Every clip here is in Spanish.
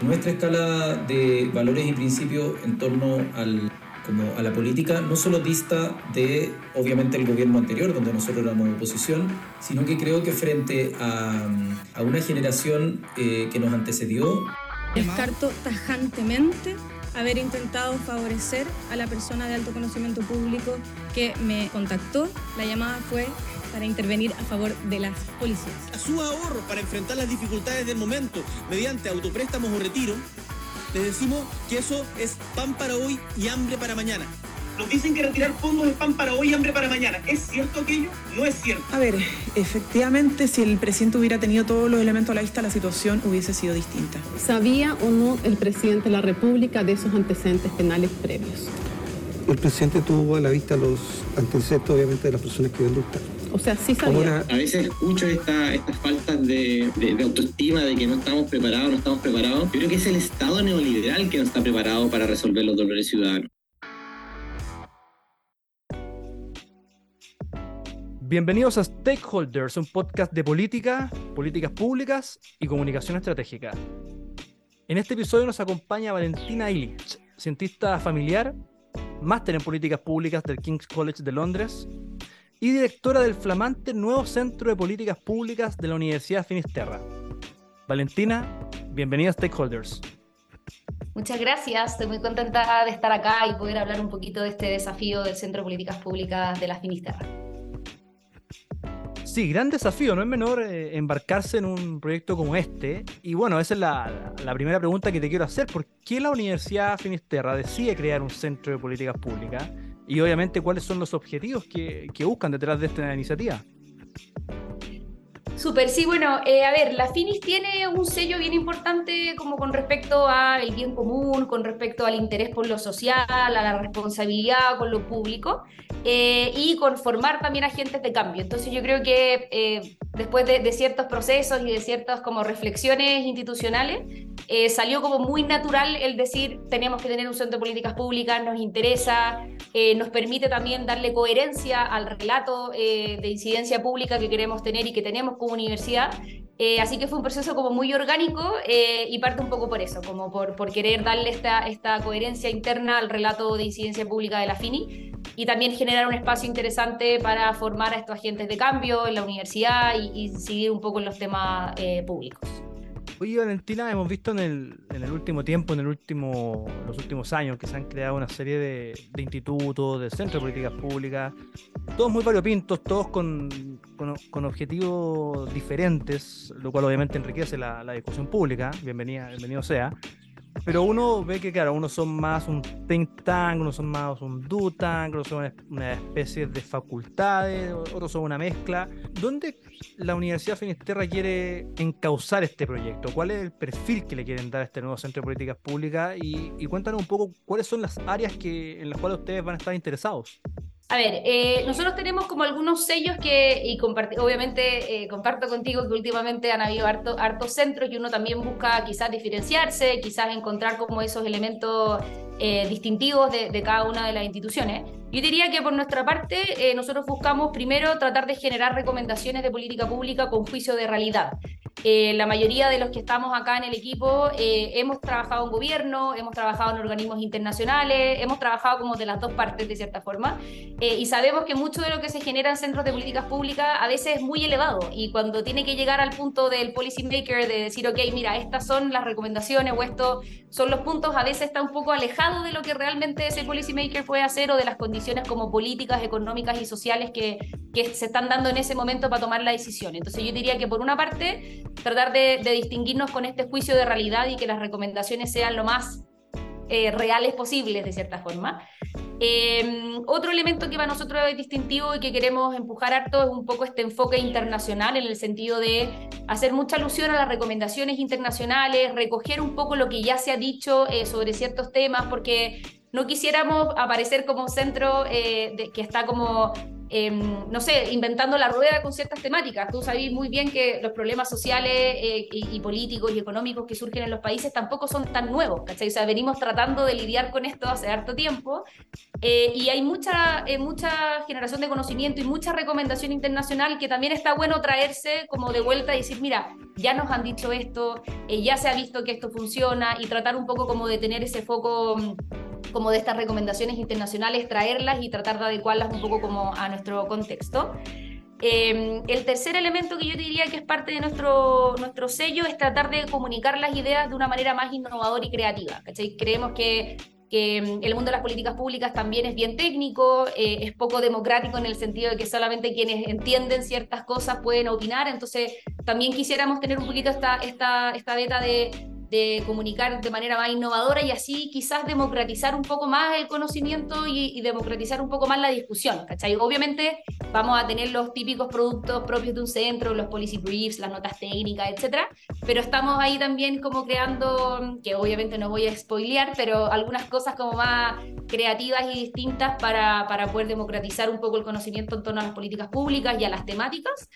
Nuestra escala de valores y principios en torno al, como a la política no solo dista de, obviamente, el gobierno anterior, donde nosotros éramos oposición, sino que creo que frente a, a una generación eh, que nos antecedió... Descarto tajantemente haber intentado favorecer a la persona de alto conocimiento público que me contactó. La llamada fue para intervenir a favor de las policías. A su ahorro para enfrentar las dificultades del momento mediante autopréstamos o retiro, les decimos que eso es pan para hoy y hambre para mañana. Nos dicen que retirar fondos es pan para hoy y hambre para mañana. ¿Es cierto aquello? No es cierto. A ver, efectivamente, si el presidente hubiera tenido todos los elementos a la vista, la situación hubiese sido distinta. ¿Sabía o no el presidente de la República de esos antecedentes penales previos? El presidente tuvo a la vista los antecedentes, obviamente, de las personas que ven O sea, sí sabía. A veces escucho esta, estas faltas de, de, autoestima, de que no estamos preparados, no estamos preparados. Yo creo que es el Estado neoliberal que no está preparado para resolver los dolores ciudadanos. Bienvenidos a Stakeholders, un podcast de política, políticas públicas y comunicación estratégica. En este episodio nos acompaña Valentina Illich, cientista familiar, máster en políticas públicas del King's College de Londres y directora del flamante nuevo Centro de Políticas Públicas de la Universidad Finisterra. Valentina, bienvenida a Stakeholders. Muchas gracias, estoy muy contenta de estar acá y poder hablar un poquito de este desafío del Centro de Políticas Públicas de la Finisterra. Sí, gran desafío, no es menor eh, embarcarse en un proyecto como este. Y bueno, esa es la, primera pregunta que te quiero hacer. ¿Por qué la Universidad Finisterra decide crear un centro de políticas públicas? Y obviamente, ¿cuáles son los objetivos que, que buscan detrás de esta iniciativa? Súper, sí, bueno, eh, a ver, la Finis tiene un sello bien importante como con respecto al bien común, con respecto al interés por lo social, a la responsabilidad con lo público eh, y con formar también agentes de cambio. Entonces yo creo que eh, después de, ciertos procesos y de ciertas como reflexiones institucionales, salió como muy natural el decir tenemos que tener un centro de políticas públicas, nos interesa, nos permite también darle coherencia al relato de incidencia pública que queremos tener y que tenemos como universidad. Eh, así que fue un proceso como muy orgánico eh, y parte un poco por eso, como por, por querer darle esta, esta coherencia interna al relato de incidencia pública de la FINI y también generar un espacio interesante para formar a estos agentes de cambio en la universidad y, y seguir un poco en los temas eh, públicos. Oye, Valentina, hemos visto en el, en el último tiempo, en el último, los últimos años, que se han creado una serie de, de institutos, de centros de políticas públicas, todos muy variopintos, todos con, con, con, objetivos diferentes, lo cual obviamente enriquece la, la discusión pública, bienvenida, bienvenido sea. Pero uno ve que, claro, unos son más un think tank, unos son más un do tank, otros son una especie de facultades, otros son una mezcla. ¿Dónde la Universidad Finisterra quiere encauzar este proyecto? ¿Cuál es el perfil que le quieren dar a este nuevo Centro de Políticas Públicas? Y, y cuéntanos un poco cuáles son las áreas que, en las cuales ustedes van a estar interesados. A ver, eh, nosotros tenemos como algunos sellos que, y obviamente eh, comparto contigo que últimamente han habido hartos harto centros y uno también busca quizás diferenciarse, quizás encontrar como esos elementos eh, distintivos de, de, cada una de las instituciones. Yo diría que por nuestra parte nosotros buscamos primero tratar de generar recomendaciones de política pública con juicio de realidad. Eh, la mayoría de los que estamos acá en el equipo eh, hemos trabajado en gobierno, hemos trabajado en organismos internacionales, hemos trabajado como de las dos partes de cierta forma, eh, y sabemos que mucho de lo que se genera en centros de políticas públicas a veces es muy elevado, y cuando tiene que llegar al punto del policy maker de decir, ok, mira, estas son las recomendaciones o estos son los puntos, a veces está un poco alejado de lo que realmente ese policy maker puede hacer o de las condiciones como políticas, económicas y sociales que, que se están dando en ese momento para tomar la decisión. Entonces yo diría que por una parte tratar de, distinguirnos con este juicio de realidad y que las recomendaciones sean lo más eh, reales posibles, de cierta forma. Em, otro elemento que para nosotros es distintivo y que queremos empujar harto es un poco este enfoque internacional en el sentido de hacer mucha alusión a las recomendaciones internacionales, recoger un poco lo que ya se ha dicho eh, sobre ciertos temas, porque no quisiéramos aparecer como centro eh, que está como em, no sé, inventando la rueda con ciertas temáticas. Tú sabes muy bien que los problemas sociales eh, y, políticos y económicos que surgen en los países tampoco son tan nuevos, ¿cachai? O sea, venimos tratando de lidiar con esto hace harto tiempo eh, y hay mucha, mucha generación de conocimiento y mucha recomendación internacional que también está bueno traerse como de vuelta y decir, mira, ya nos han dicho esto, ya se ha visto que esto funciona y tratar un poco como de tener ese foco mm, como de estas recomendaciones internacionales, traerlas y tratar de adecuarlas un poco como a nuestro contexto. Em, el tercer elemento que yo diría que es parte de nuestro, nuestro sello es tratar de comunicar las ideas de una manera más innovadora y creativa. Creemos que, que em, el mundo de las políticas públicas también es bien técnico, eh, es poco democrático en el sentido de que solamente quienes entienden ciertas cosas pueden opinar, entonces también quisiéramos tener un poquito esta, esta, esta beta de de comunicar de manera más innovadora y así quizás democratizar un poco más el conocimiento y, democratizar un poco más la discusión, ¿cachai? Obviamente vamos a tener los típicos productos propios de un centro, los policy briefs, las notas técnicas, etcétera, pero estamos ahí también como creando, que obviamente no voy a spoilear, pero algunas cosas como más creativas y distintas para, para poder democratizar un poco el conocimiento en torno a las políticas públicas y a las temáticas.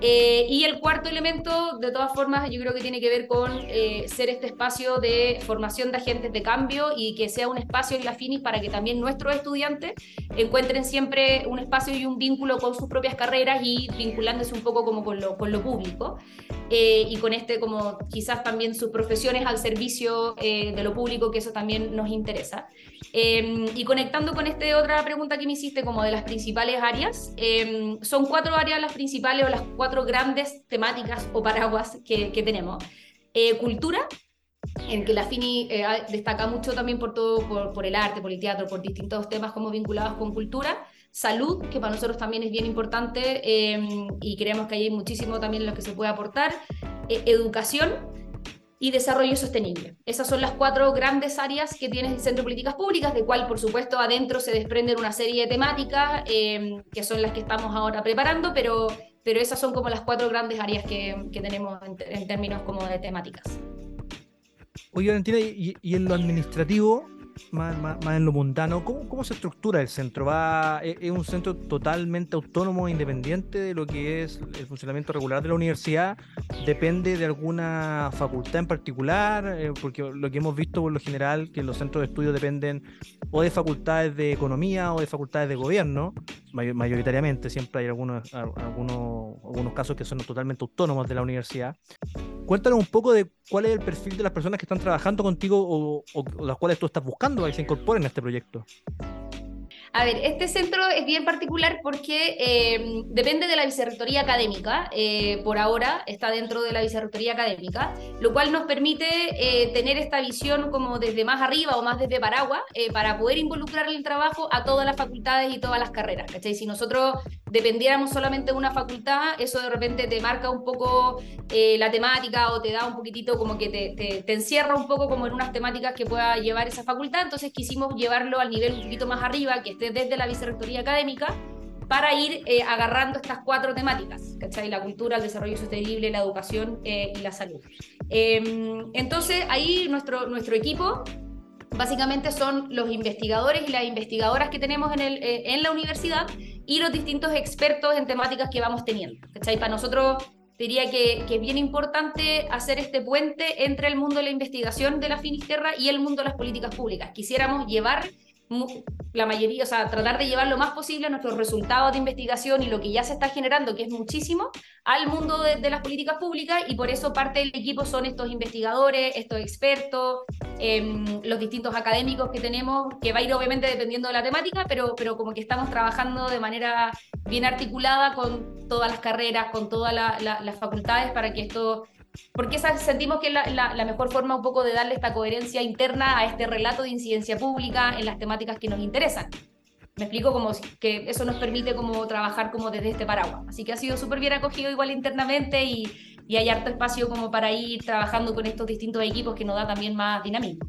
Eh, y el cuarto elemento, de todas formas, yo creo que tiene que ver con eh, ser este espacio de formación de agentes de cambio y que sea un espacio en la FINIS para que también nuestros estudiantes encuentren siempre un espacio y un vínculo con sus propias carreras y vinculándose un poco como con lo, con lo público. Eh, y con este, como quizás también sus profesiones al servicio de lo público, que eso también nos interesa. Em, y conectando con esta otra pregunta que me hiciste, como de las principales áreas, em, son cuatro áreas las principales o las cuatro grandes temáticas o paraguas que, tenemos. Eh, cultura, en que la FINI eh, destaca mucho también por todo, por, el arte, por el teatro, por distintos temas como vinculados con cultura. Salud, que para nosotros también es bien importante em, y creemos que hay muchísimo también lo que se puede aportar. Eh, educación, y desarrollo sostenible. Esas son las cuatro grandes áreas que tiene el Centro de Políticas Públicas, de cual por supuesto adentro se desprenden una serie de temáticas em, que son las que estamos ahora preparando, pero, pero esas son como las cuatro grandes áreas que, que tenemos en, términos como de temáticas. Oye, Valentina, y en lo administrativo, más, en lo mundano, ¿cómo, ¿cómo, se estructura el centro? ¿Va, e, ¿Es un centro totalmente autónomo e independiente de lo que es el funcionamiento regular de la universidad? ¿Depende de alguna facultad en particular? Eh, porque lo que hemos visto por lo general, que los centros de estudio dependen o de facultades de economía o de facultades de gobierno, mayoritariamente, siempre hay algunos, algunos, algunos casos que son totalmente autónomos de la universidad. Cuéntanos un poco de cuál es el perfil de las personas que están trabajando contigo o, o las cuales tú estás buscando que se incorporen a este proyecto. A ver, este centro es bien particular porque eh, depende de la vicerrectoría académica. Eh, por ahora está dentro de la vicerrectoría académica, lo cual nos permite eh, tener esta visión como desde más arriba o más desde Paraguas para poder involucrar el trabajo a todas las facultades y todas las carreras. ¿cachai? Si nosotros dependiéramos solamente de una facultad, eso de repente te marca un poco la temática o te da un poquitito como que te, te, te encierra un poco como en unas temáticas que pueda llevar esa facultad. Entonces quisimos llevarlo al nivel un poquito más arriba, que desde la vicerrectoría académica para ir eh, agarrando estas cuatro temáticas, ¿cachai? La cultura, el desarrollo sostenible, la educación eh, y la salud. Em, entonces, ahí nuestro, nuestro equipo básicamente son los investigadores y las investigadoras que tenemos en, el, eh, en la universidad y los distintos expertos en temáticas que vamos teniendo, ¿cachai? Para nosotros diría que, que, es bien importante hacer este puente entre el mundo de la investigación de la Finisterra y el mundo de las políticas públicas. Quisiéramos llevar la mayoría, o sea, tratar de llevar lo más posible nuestros resultados de investigación y lo que ya se está generando, que es muchísimo, al mundo de, las políticas públicas y por eso parte del equipo son estos investigadores, estos expertos, em, los distintos académicos que tenemos, que va a ir obviamente dependiendo de la temática, pero, pero como que estamos trabajando de manera bien articulada con todas las carreras, con todas las facultades para que esto porque sentimos que es la, mejor forma un poco de darle esta coherencia interna a este relato de incidencia pública en las temáticas que nos interesan. Me explico como que eso nos permite como trabajar como desde este paraguas. Así que ha sido súper bien acogido igual internamente y, y hay harto espacio como para ir trabajando con estos distintos equipos que nos da también más dinamismo.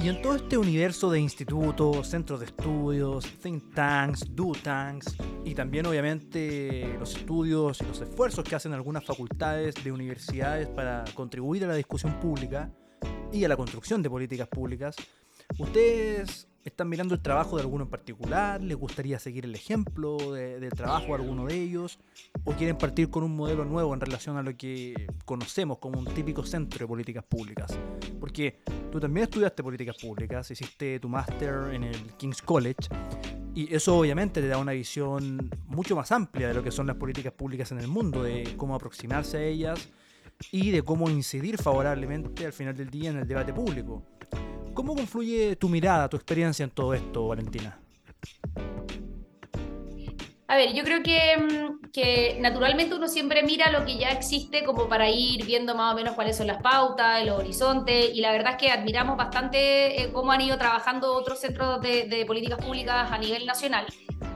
Y en todo este universo de institutos, centros de estudios, think tanks, do tanks y también obviamente los estudios y los esfuerzos que hacen algunas facultades de universidades para contribuir a la discusión pública y a la construcción de políticas públicas, ustedes ¿Están mirando el trabajo de alguno en particular? ¿Les gustaría seguir el ejemplo del trabajo de alguno de ellos? ¿O quieren partir con un modelo nuevo en relación a lo que conocemos como un típico centro de políticas públicas? Porque tú también estudiaste políticas públicas, hiciste tu máster en el King's College y eso obviamente te da una visión mucho más amplia de lo que son las políticas públicas en el mundo, de cómo aproximarse a ellas y de cómo incidir favorablemente al final del día en el debate público. ¿Cómo confluye tu mirada, tu experiencia en todo esto, Valentina? A ver, yo creo que, mm, que, naturalmente uno siempre mira lo que ya existe como para ir viendo más o menos cuáles son las pautas, el horizonte, y la verdad es que admiramos bastante eh, cómo han ido trabajando otros centros de, políticas públicas a nivel nacional.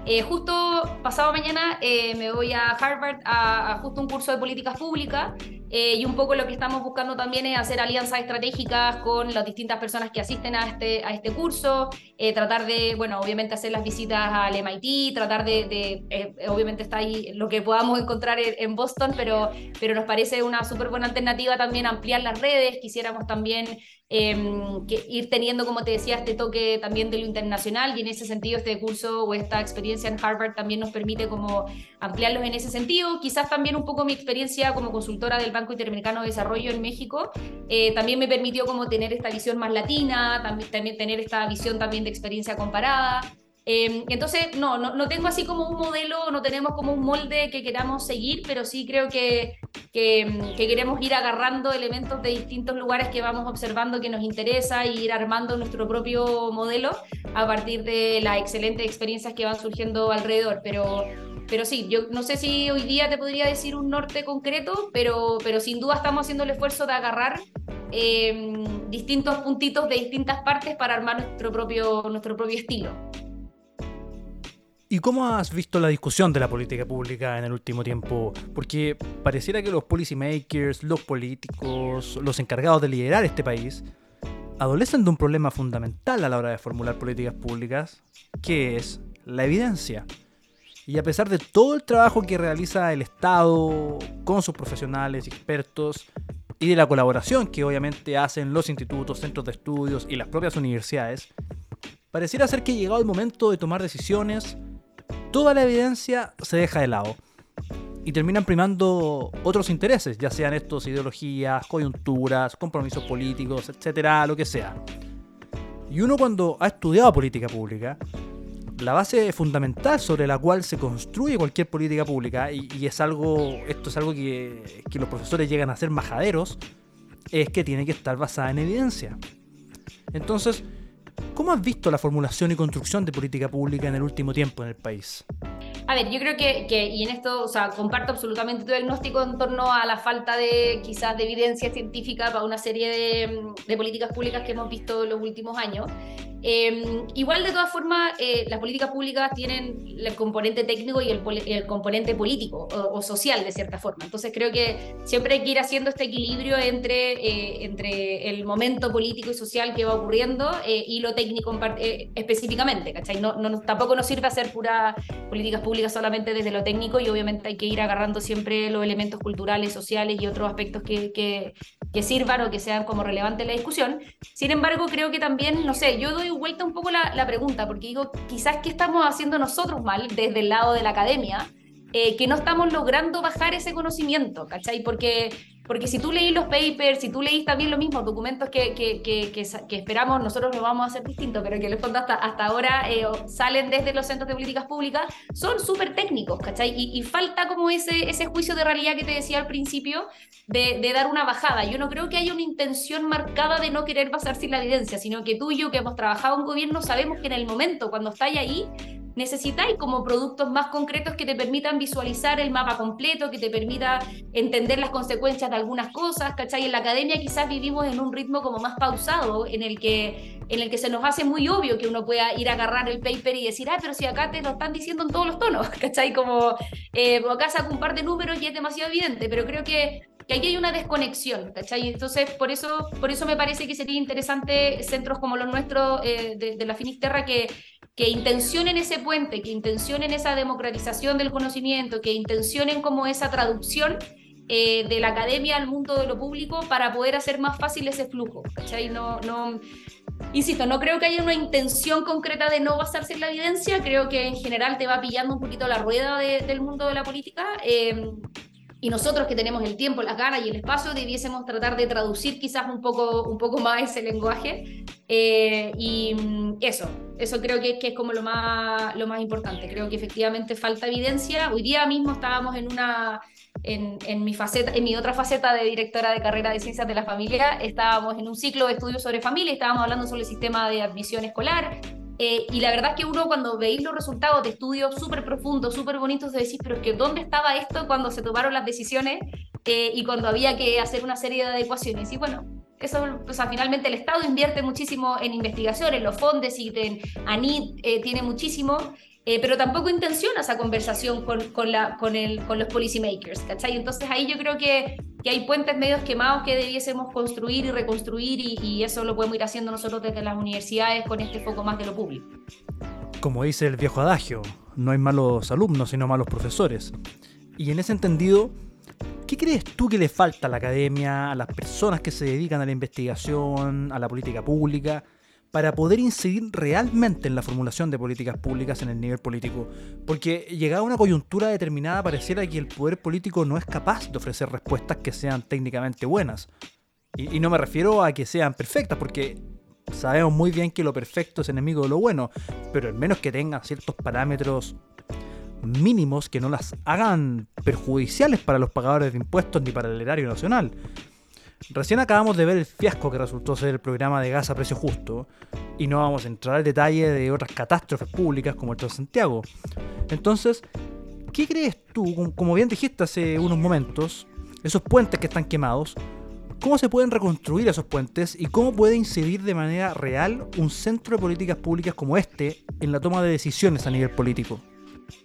Eh, justo pasado mañana eh, me voy a Harvard a, a, justo un curso de políticas públicas eh, y un poco lo que estamos buscando también es hacer alianzas estratégicas con las distintas personas que asisten a este, a este curso, eh, tratar de, bueno, obviamente hacer las visitas al MIT, tratar de, eh, obviamente está ahí lo que podamos encontrar en, Boston, pero, pero nos parece una súper buena alternativa también ampliar las redes, quisiéramos también em, que ir teniendo, como te decía, este toque también de lo internacional y en ese sentido este curso o esta experiencia en Harvard también nos permite como ampliarlos en ese sentido, quizás también un poco mi experiencia como consultora del Banco Banco Interamericano de Desarrollo en México, eh, también me permitió como tener esta visión más latina, también, también tener esta visión también de experiencia comparada. Eh, entonces, no, no, no, tengo así como un modelo, no tenemos como un molde que queramos seguir, pero sí creo que, que, que, queremos ir agarrando elementos de distintos lugares que vamos observando que nos interesa y ir armando nuestro propio modelo a partir de las excelentes experiencias que van surgiendo alrededor. Pero pero sí, yo no sé si hoy día te podría decir un norte concreto, pero, pero sin duda estamos haciendo el esfuerzo de agarrar em, distintos puntitos de distintas partes para armar nuestro propio, nuestro propio estilo. ¿Y cómo has visto la discusión de la política pública en el último tiempo? Porque pareciera que los policymakers, los políticos, los encargados de liderar este país, adolecen de un problema fundamental a la hora de formular políticas públicas, que es la evidencia. Y a pesar de todo el trabajo que realiza el Estado con sus profesionales, expertos, y de la colaboración que obviamente hacen los institutos, centros de estudios y las propias universidades, pareciera ser que llegado el momento de tomar decisiones, toda la evidencia se deja de lado y terminan primando otros intereses, ya sean estos ideologías, coyunturas, compromisos políticos, etcétera, lo que sea. Y uno cuando ha estudiado política pública, la base fundamental sobre la cual se construye cualquier política pública, y, es algo, esto es algo que, que, los profesores llegan a ser majaderos, es que tiene que estar basada en evidencia. Entonces, ¿cómo has visto la formulación y construcción de política pública en el último tiempo en el país? A ver, yo creo que, que, y en esto, o sea, comparto absolutamente tu diagnóstico en torno a la falta de quizás de evidencia científica para una serie de, de políticas públicas que hemos visto en los últimos años. Em, igual, de todas formas, eh, las políticas públicas tienen el componente técnico y el, el componente político o, social, de cierta forma. Entonces, creo que siempre hay que ir haciendo este equilibrio entre, eh, entre el momento político y social que va ocurriendo eh, y lo técnico específicamente, ¿cachai? No, no, tampoco nos sirve hacer puras políticas públicas solamente desde lo técnico y obviamente hay que ir agarrando siempre los elementos culturales, sociales y otros aspectos que, que, que sirvan o que sean como relevantes en la discusión. Sin embargo, creo que también, no sé, yo doy vuelta un poco la, pregunta, porque digo, quizás qué estamos haciendo nosotros mal desde el lado de la academia, eh, que no estamos logrando bajar ese conocimiento, ¿cachai? Porque porque si tú leís los papers, si tú leís también los mismos documentos que, que, que, que, esperamos, nosotros lo vamos a hacer distinto, pero que en el fondo hasta, hasta ahora eh, salen desde los centros de políticas públicas, son súper técnicos, ¿cachai? Y, falta como ese, ese juicio de realidad que te decía al principio, de, de, dar una bajada. Yo no creo que haya una intención marcada de no querer basarse sin la evidencia, sino que tú y yo que hemos trabajado en gobierno sabemos que en el momento, cuando estáis ahí, necesitáis como productos más concretos que te permitan visualizar el mapa completo, que te permita entender las consecuencias de algunas cosas, ¿cachai? En la academia quizás vivimos en un ritmo como más pausado, en el que, en el que se nos hace muy obvio que uno pueda ir a agarrar el paper y decir, ah, pero si acá te lo están diciendo en todos los tonos, ¿cachai? Como eh, acá saco un par de números y es demasiado evidente, pero creo que que aquí hay una desconexión, ¿cachai? Entonces, por eso, por eso me parece que sería interesante centros como los nuestros eh, de, de, la Finisterra que, que intencionen ese puente, que intencionen esa democratización del conocimiento, que intencionen como esa traducción eh, de la academia al mundo de lo público para poder hacer más fácil ese flujo. ¿cachai? No, no, insisto, no creo que haya una intención concreta de no basarse en la evidencia, creo que en general te va pillando un poquito la rueda del mundo de la política. Eh, y nosotros que tenemos el tiempo, las ganas y el espacio, debiésemos tratar de traducir quizás un poco, un poco más ese lenguaje. Eh, y mm, eso, eso creo que, que, es como lo más, lo más importante. Creo que efectivamente falta evidencia. Hoy día mismo estábamos en una, en, en, mi faceta, en mi otra faceta de directora de carrera de ciencias de la familia, estábamos en un ciclo de estudios sobre familia, estábamos hablando sobre el sistema de admisión escolar, eh, y la verdad es que uno cuando veis los resultados de estudios súper profundos, súper bonitos, de decir, pero es que ¿dónde estaba esto cuando se tomaron las decisiones eh, y cuando había que hacer una serie de adecuaciones? Y bueno, eso, o sea, finalmente el Estado invierte muchísimo en investigación, en los fondos, y en, ANIT eh, tiene muchísimo, eh, pero tampoco intenciona esa conversación con, con, la, con, el, con los policymakers, ¿cachai? Entonces ahí yo creo que, que, hay puentes medios quemados que debiésemos construir y reconstruir y, y, eso lo podemos ir haciendo nosotros desde las universidades con este foco más de lo público. Como dice el viejo adagio, no hay malos alumnos, sino malos profesores. Y en ese entendido, ¿qué crees tú que le falta a la academia, a las personas que se dedican a la investigación, a la política pública? Para poder incidir realmente en la formulación de políticas públicas en el nivel político. Porque llegada una coyuntura determinada pareciera que el poder político no es capaz de ofrecer respuestas que sean técnicamente buenas. Y, y no me refiero a que sean perfectas, porque sabemos muy bien que lo perfecto es enemigo de lo bueno, pero al menos que tengan ciertos parámetros mínimos que no las hagan perjudiciales para los pagadores de impuestos ni para el erario nacional. Recién acabamos de ver el fiasco que resultó ser el programa de gas a precio justo, y no vamos a entrar al detalle de otras catástrofes públicas como el Santiago. Entonces, ¿qué crees tú, como bien dijiste hace unos momentos, esos puentes que están quemados, cómo se pueden reconstruir esos puentes y cómo puede incidir de manera real un centro de políticas públicas como este en la toma de decisiones a nivel político?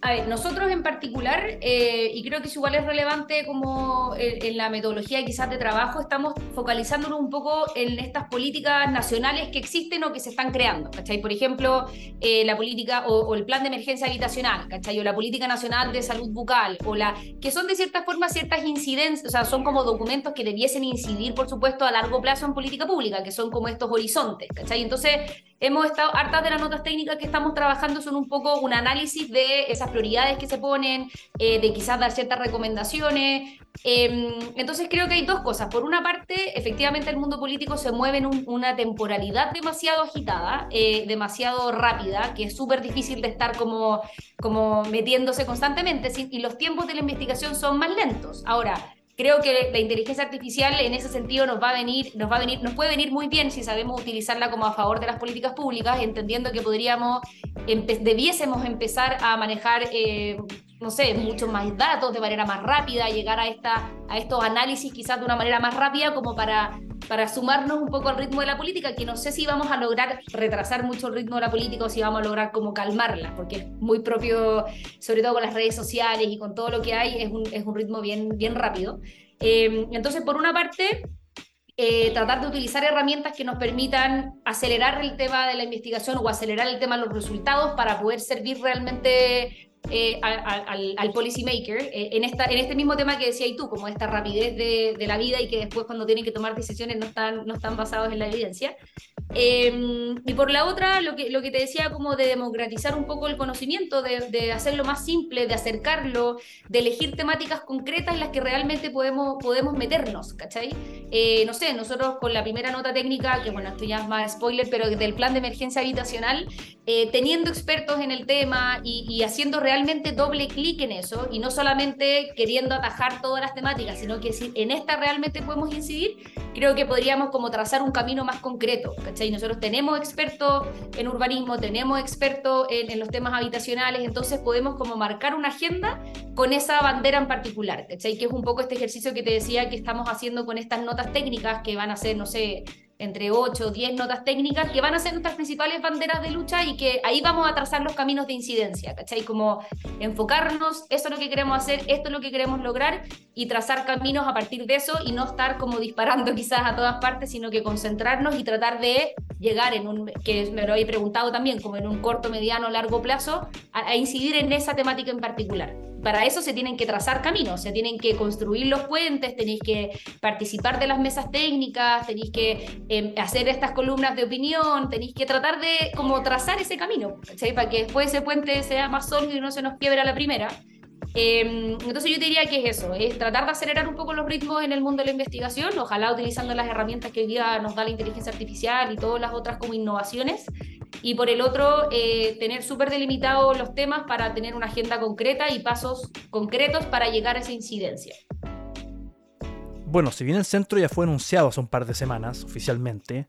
A ver, nosotros en particular, eh, y creo que es igual es relevante como en, la metodología quizás de trabajo, estamos focalizándonos un poco en estas políticas nacionales que existen o que se están creando, ¿cachai? Por ejemplo, eh, la política o, el plan de emergencia habitacional, ¿cachai? O la política nacional de salud bucal, o la, que son de cierta forma ciertas incidencias, o sea, son como documentos que debiesen incidir, por supuesto, a largo plazo en política pública, que son como estos horizontes, ¿cachai? Entonces, hemos estado, hartas de las notas técnicas que estamos trabajando son un poco un análisis de esas prioridades que se ponen, eh, de quizás dar ciertas recomendaciones. Em, entonces creo que hay dos cosas. Por una parte, efectivamente el mundo político se mueve en una temporalidad demasiado agitada, eh, demasiado rápida, que es súper difícil de estar como, como metiéndose constantemente, y los tiempos de la investigación son más lentos. Ahora, creo que la inteligencia artificial en ese sentido nos va a venir, nos va a venir, nos puede venir muy bien si sabemos utilizarla como a favor de las políticas públicas, entendiendo que podríamos, debiésemos empezar a manejar eh, no sé, muchos más datos de manera más rápida, llegar a, esta, a estos análisis quizás de una manera más rápida como para, para sumarnos un poco al ritmo de la política, que no sé si vamos a lograr retrasar mucho el ritmo de la política o si vamos a lograr como calmarla, porque es muy propio, sobre todo con las redes sociales y con todo lo que hay, es un, es un ritmo bien, bien rápido. Eh, entonces, por una parte, eh, tratar de utilizar herramientas que nos permitan acelerar el tema de la investigación o acelerar el tema de los resultados para poder servir realmente eh, al, al, policy maker eh, en, esta, en este mismo tema que decías tú, como esta rapidez de, de, la vida y que después cuando tienen que tomar decisiones no están, no están basados en la evidencia. Em, y por la otra, lo que, lo que te decía, como de democratizar un poco el conocimiento, de, de, hacerlo más simple, de acercarlo, de elegir temáticas concretas en las que realmente podemos, podemos meternos, ¿cachai? Eh, no sé, nosotros con la primera nota técnica, que bueno, esto ya es más spoiler, pero del plan de emergencia habitacional, eh, teniendo expertos en el tema y, haciendo realmente doble clic en eso, y no solamente queriendo atajar todas las temáticas, sino que si en esta realmente podemos incidir, creo que podríamos como trazar un camino más concreto. ¿cachai? Nosotros tenemos expertos en urbanismo, tenemos expertos en, los temas habitacionales, entonces podemos como marcar una agenda con esa bandera en particular, ¿cachai? Que es un poco este ejercicio que te decía que estamos haciendo con estas notas técnicas que van a ser, no sé, entre 8 o 10 notas técnicas que van a ser nuestras principales banderas de lucha y que ahí vamos a trazar los caminos de incidencia, ¿cachai? Como enfocarnos, eso es lo que queremos hacer, esto es lo que queremos lograr y trazar caminos a partir de eso y no estar como disparando quizás a todas partes, sino que concentrarnos y tratar de llegar en un, que me lo he preguntado también, como en un corto, mediano, largo plazo, a, incidir en esa temática en particular. Para eso se tienen que trazar caminos, se tienen que construir los puentes, tenéis que participar de las mesas técnicas, tenéis que em, hacer estas columnas de opinión, tenéis que tratar de como trazar ese camino, para que después ese puente sea más sólido y no se nos quiebre a la primera. Em, entonces yo diría que es eso, es tratar de acelerar un poco los ritmos en el mundo de la investigación, ojalá utilizando las herramientas que hoy día nos da la inteligencia artificial y todas las otras como innovaciones. Y por el otro, eh, tener súper delimitados los temas para tener una agenda concreta y pasos concretos para llegar a esa incidencia. Bueno, si bien el centro ya fue anunciado hace un par de semanas oficialmente,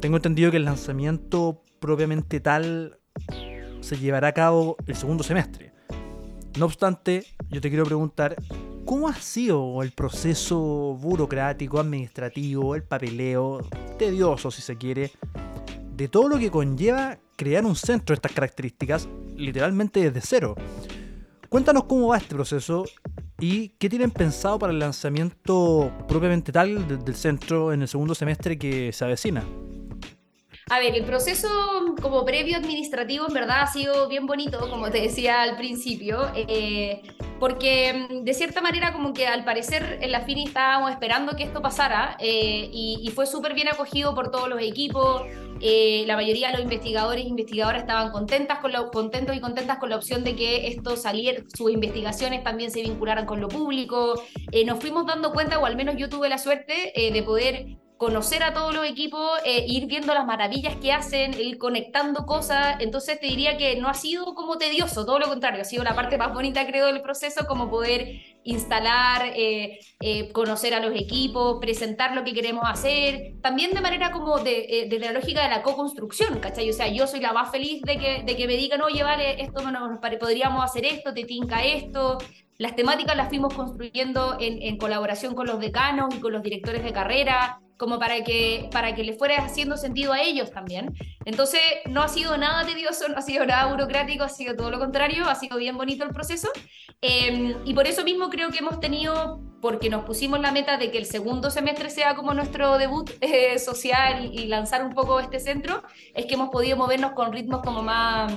tengo entendido que el lanzamiento propiamente tal se llevará a cabo el segundo semestre. No obstante, yo te quiero preguntar, ¿cómo ha sido el proceso burocrático, administrativo, el papeleo, tedioso si se quiere, de todo lo que conlleva crear un centro de estas características literalmente desde cero? Cuéntanos cómo va este proceso y qué tienen pensado para el lanzamiento propiamente tal del centro en el segundo semestre que se avecina. A ver, el proceso como previo administrativo en verdad ha sido bien bonito, como te decía al principio, eh, porque mm, de cierta manera como que al parecer en la FINI estábamos esperando que esto pasara eh, y, fue súper bien acogido por todos los equipos. Eh, la mayoría de los investigadores e investigadoras estaban contentas con lo, contentos y contentas con la opción de que esto saliera, sus investigaciones también se vincularan con lo público. nos fuimos dando cuenta, o al menos yo tuve la suerte de poder conocer a todos los equipos, eh, ir viendo las maravillas que hacen, ir conectando cosas. Entonces te diría que no ha sido como tedioso, todo lo contrario, ha sido la parte más bonita, creo, del proceso, como poder instalar, eh, eh, conocer a los equipos, presentar lo que queremos hacer, también de manera como de, de la lógica de la co-construcción, ¿cachai? O sea, yo soy la más feliz de que, de que me digan, oye, vale, esto no, podríamos hacer esto, te tinca esto, las temáticas las fuimos construyendo en, colaboración con los decanos y con los directores de carrera como para que, para que le fuera haciendo sentido a ellos también. Entonces, no ha sido nada tedioso, no ha sido nada burocrático, ha sido todo lo contrario, ha sido bien bonito el proceso. Em, y por eso mismo creo que hemos tenido, porque nos pusimos la meta de que el segundo semestre sea como nuestro debut eh, social y, lanzar un poco este centro, es que hemos podido movernos con ritmos como más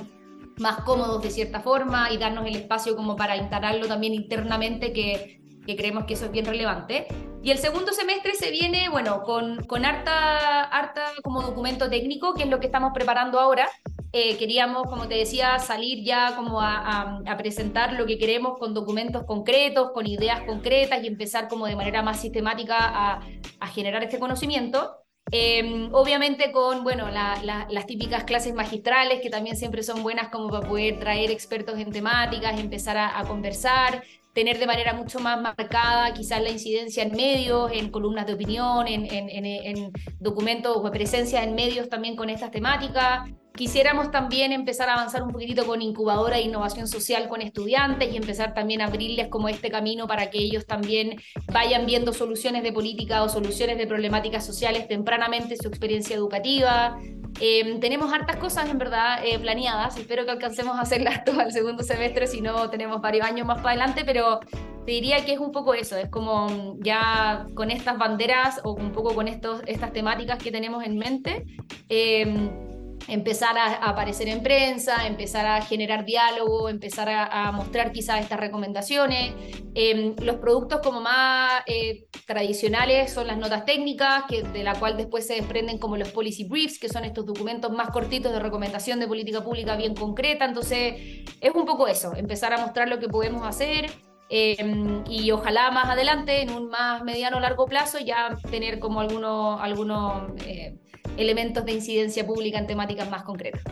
más cómodos de cierta forma y darnos el espacio como para instalarlo también internamente, que, que creemos que eso es bien relevante. Y el segundo semestre se viene, bueno, con, con harta, harta como documento técnico, que es lo que estamos preparando ahora. Eh, queríamos, como te decía, salir ya como a, a, presentar lo que queremos con documentos concretos, con ideas concretas y empezar como de manera más sistemática a, a generar este conocimiento. Em, obviamente con, bueno, las típicas clases magistrales que también siempre son buenas como para poder traer expertos en temáticas, empezar a, conversar, tener de manera mucho más marcada quizás la incidencia en medios, en columnas de opinión, en, en, documentos o presencia en medios también con estas temáticas. Quisiéramos también empezar a avanzar un poquitito con incubadora de innovación social con estudiantes y empezar también a abrirles como este camino para que ellos también vayan viendo soluciones de política o soluciones de problemáticas sociales tempranamente su experiencia educativa. Em, tenemos hartas cosas en verdad eh, planeadas, espero que alcancemos a hacerlas todo el segundo semestre, si no tenemos varios años más para adelante, pero te diría que es un poco eso, es como ya con estas banderas o un poco con estos, estas temáticas que tenemos en mente. Eh, empezar a, aparecer en prensa, empezar a generar diálogo, empezar a, mostrar quizás estas recomendaciones. Em, los productos como más eh, tradicionales son las notas técnicas, que, de la cual después se desprenden como los policy briefs, que son estos documentos más cortitos de recomendación de política pública bien concreta. Entonces, es un poco eso, empezar a mostrar lo que podemos hacer. Em, y ojalá más adelante, en un más mediano o largo plazo, ya tener como algunos, algunos eh, elementos de incidencia pública en temáticas más concretas.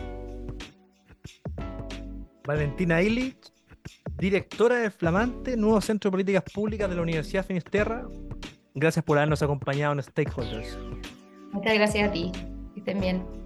Valentina Illich, directora del Flamante, nuevo Centro de Políticas Públicas de la Universidad Finisterra. Gracias por habernos acompañado en Stakeholders. Muchas gracias a ti. Que estén bien.